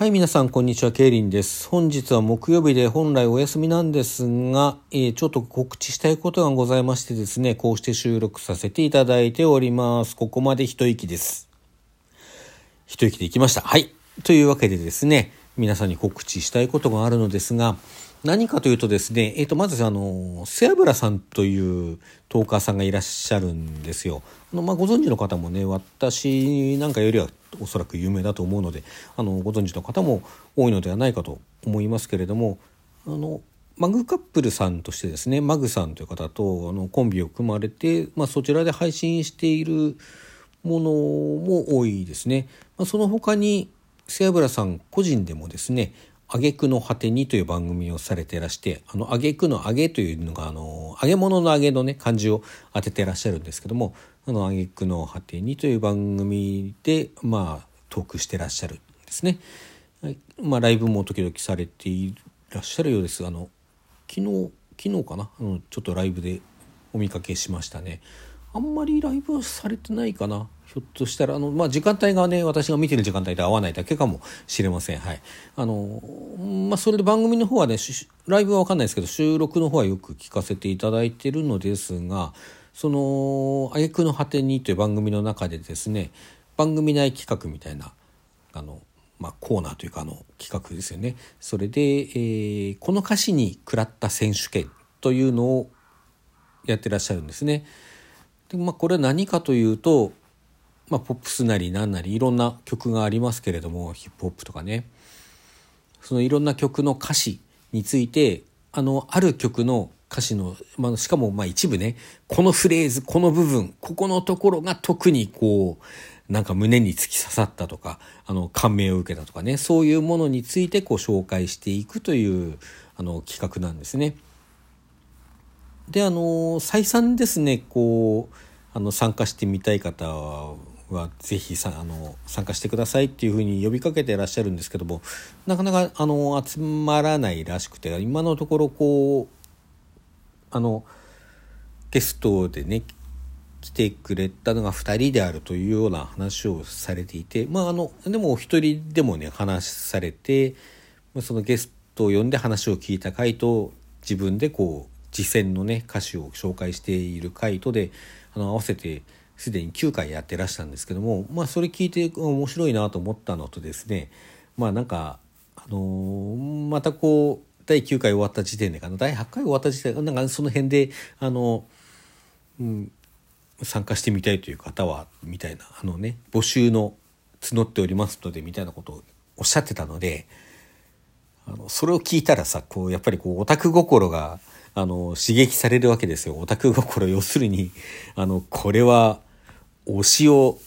はい、皆さん、こんにちは。ケイリンです。本日は木曜日で本来お休みなんですが、えーちょっと告知したいことがございましてですね、こうして収録させていただいております。ここまで一息です。一息で行きました。はい。というわけでですね、皆さんに告知したいことがあるのですが、何かというとですね、えっ、と、まずあの、背脂さんというトーカーさんがいらっしゃるんですよ。あの、まあ、ご存知の方もね、私なんかよりはおそらく有名だと思うので、あの、ご存知の方も多いのではないかと思いますけれども、あの、マグカップルさんとしてですね、マグさんという方とあのコンビを組まれて、まあ、そちらで配信しているものも多いですね。まあ、その他に背脂さん個人でもですね「挙句の果てに」という番組をされていらしてあの挙句の挙げというのがあの揚げ物の揚げのね漢字を当てていらっしゃるんですけども「あの挙句の果てに」という番組でまあトークしてらっしゃるんですね。はいまあ、ライブも時々されていらっしゃるようです。あの昨日昨日かな？あのちょっとライブでお見かけしましたね。あんまりライブはされてないかな。ひょっとしたら、あの、まあ、時間帯がね、私が見てる時間帯と合わないだけかもしれません。はい。あの、まあ、それで番組の方はね、ライブはわかんないですけど、収録の方はよく聞かせていただいてるのですが、その、あげくの果てにという番組の中でですね、番組内企画みたいな、あの、まあ、コーナーというかあの企画ですよね。それで、えーこの歌詞に食らった選手権というのをやってらっしゃるんですね。でまあ、これは何かというと、まあ、ポップスなり何なりいろんな曲がありますけれどもヒップホップとかねそのいろんな曲の歌詞についてあのある曲の歌詞の、まあ、しかもまあ一部ねこのフレーズこの部分ここのところが特にこうなんか胸に突き刺さったとかあの感銘を受けたとかねそういうものについてこう紹介していくというあの企画なんですね。であの再三ですねこうあの参加してみたい方はぜひさあの参加してくださいっていうふうに呼びかけてらっしゃるんですけどもなかなかあの集まらないらしくて今のところこうあのゲストでね来てくれたのが2人であるというような話をされていてまああのでもお一人でもね話されてそのゲストを呼んで話を聞いた回と自分でこう実践のね歌詞を紹介している回とであの合わせてすでに9回やってらしたんですけどもまあそれ聞いて面白いなと思ったのとですねまあなんかあのーまたこう第9回終わった時点でかな第8回終わった時点でなんかその辺であの、うん、参加してみたいという方はみたいなあのね募集の募っておりますのでみたいなことをおっしゃってたのであのそれを聞いたらさこうやっぱりこうオタク心があの刺激されるわけですよ。オタク心。要するにあのこれは推しを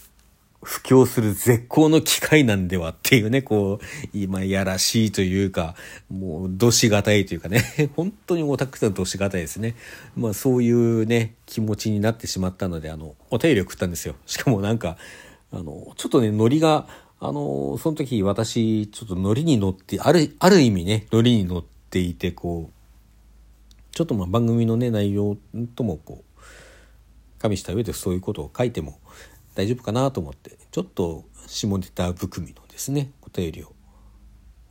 布教する絶好の機会なんではっていうねこう今やらしいというかもうどしがたいというかね。本当にオタクさんどしがたいですね。まあそういうね気持ちになってしまったのであのお便りを送ったんですよ。しかもなんかあのちょっとねノリがあのその時私ちょっとノリに乗ってあるある意味ねノリに乗っていてこうちょっとまあ番組のね内容ともこう加味した上でそういうことを書いても大丈夫かなと思ってちょっと下ネタ含みのですねお便りを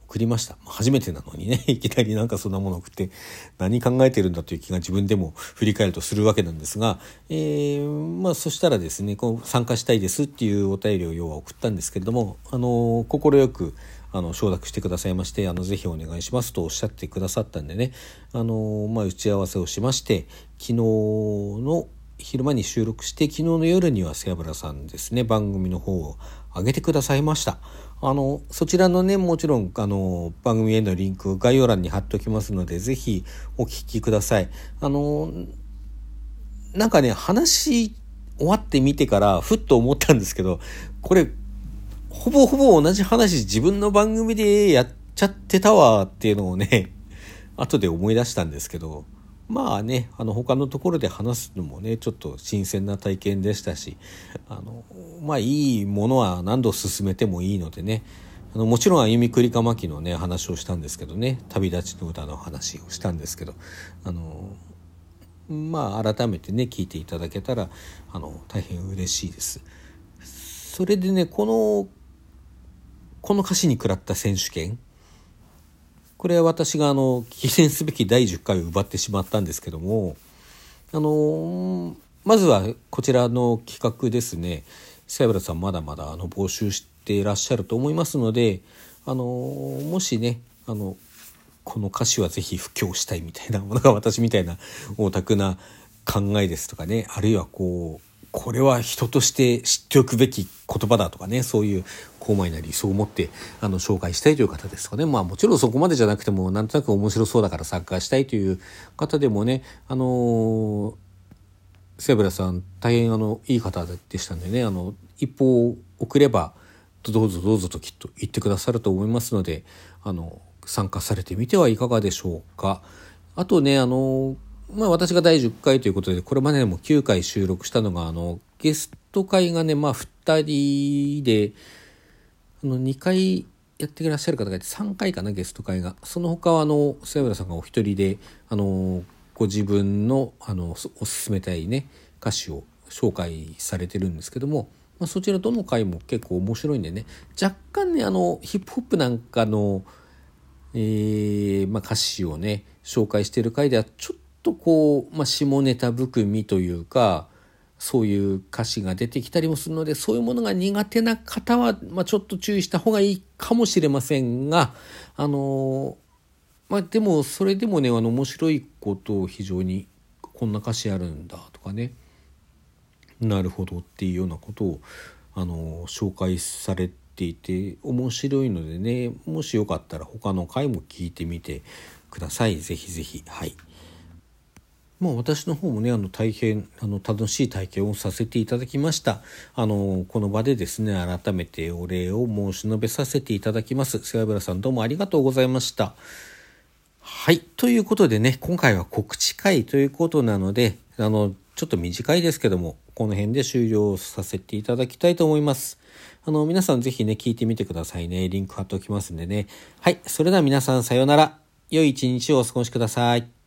送りました。まあ初めてなのにね いきなりなんかそんなもの送って何考えてるんだという気が自分でも振り返るとするわけなんですが、えーまあそしたらですねこう参加したいですっていうお便りを要は送ったんですけれどもあの快くあの承諾してくださいましてあのぜひお願いしますとおっしゃってくださったんでね。あの、まあ、打ち合わせをしまして昨日の昼間に収録して昨日の夜には背脂さんですね番組の方を上げてくださいました。あのそちらのねもちろんあの番組へのリンク概要欄に貼っておきますのでぜひお聞きください。あのなんかね話終わってみてからふっと思ったんですけどこれほぼほぼ同じ話自分の番組でやっちゃってたわっていうのをね 後で思い出したんですけどまあねあの他のところで話すのもねちょっと新鮮な体験でしたしあのまあいいものは何度進めてもいいのでねあのもちろん歩みくりかまきのね話をしたんですけどね旅立ちの歌の話をしたんですけどあのまあ改めてね聞いていただけたらあの大変嬉しいです。それでねこのこの歌詞に食らった選手権。これは私があの記念すべき第10回を奪ってしまったんですけどもあのー、まずはこちらの企画ですね。背村さんまだまだあの募集していらっしゃると思いますのであのー、もしねあのこの歌詞はぜひ布教したいみたいなものが私みたいなオタクな考えですとかねあるいはこうこれは人として知っておくべき言葉だとかねそういう高邁な理想を持ってあの紹介したいという方ですかねまあもちろんそこまでじゃなくてもなんとなく面白そうだから参加したいという方でもねあのセブラさん大変あのいい方でしたんでねあの一報送ればどうぞどうぞときっと言ってくださると思いますのであの参加されてみてはいかがでしょうか。あとねあのまあ私が第10回ということで、これまででも9回収録したのが、あの、ゲスト会がね、まあ2人で、あの、2回やっていらっしゃる方がいて、3回かな、ゲスト会が。その他は、あの、末村さんがお一人で、あの、ご自分の、あの、おすすめたいね、歌詞を紹介されてるんですけども、まあ、そちらどの回も結構面白いんでね、若干ね、あの、ヒップホップなんかの、えー、まあ、歌詞をね、紹介している回ではちょっとこう、まあ、下ネタ含みというかそういう歌詞が出てきたりもするのでそういうものが苦手な方は、まあ、ちょっと注意した方がいいかもしれませんがあのまあでもそれでもねあの面白いことを非常にこんな歌詞あるんだとかねなるほどっていうようなことをあの紹介されていて面白いのでねもしよかったら他の回も聞いてみてください。ぜひぜひ。はい。まあ、私の方もねあの大変あの楽しい体験をさせていただきました。あのこの場でですね改めてお礼を申し述べさせていただきます。菅原さんどうもありがとうございました。はい。ということでね今回は告知会ということなのであのちょっと短いですけどもこの辺で終了させていただきたいと思います。あの皆さんぜひね聞いてみてくださいね。リンク貼っておきますんでね。はい。それでは皆さんさようなら。良い一日をお過ごしください。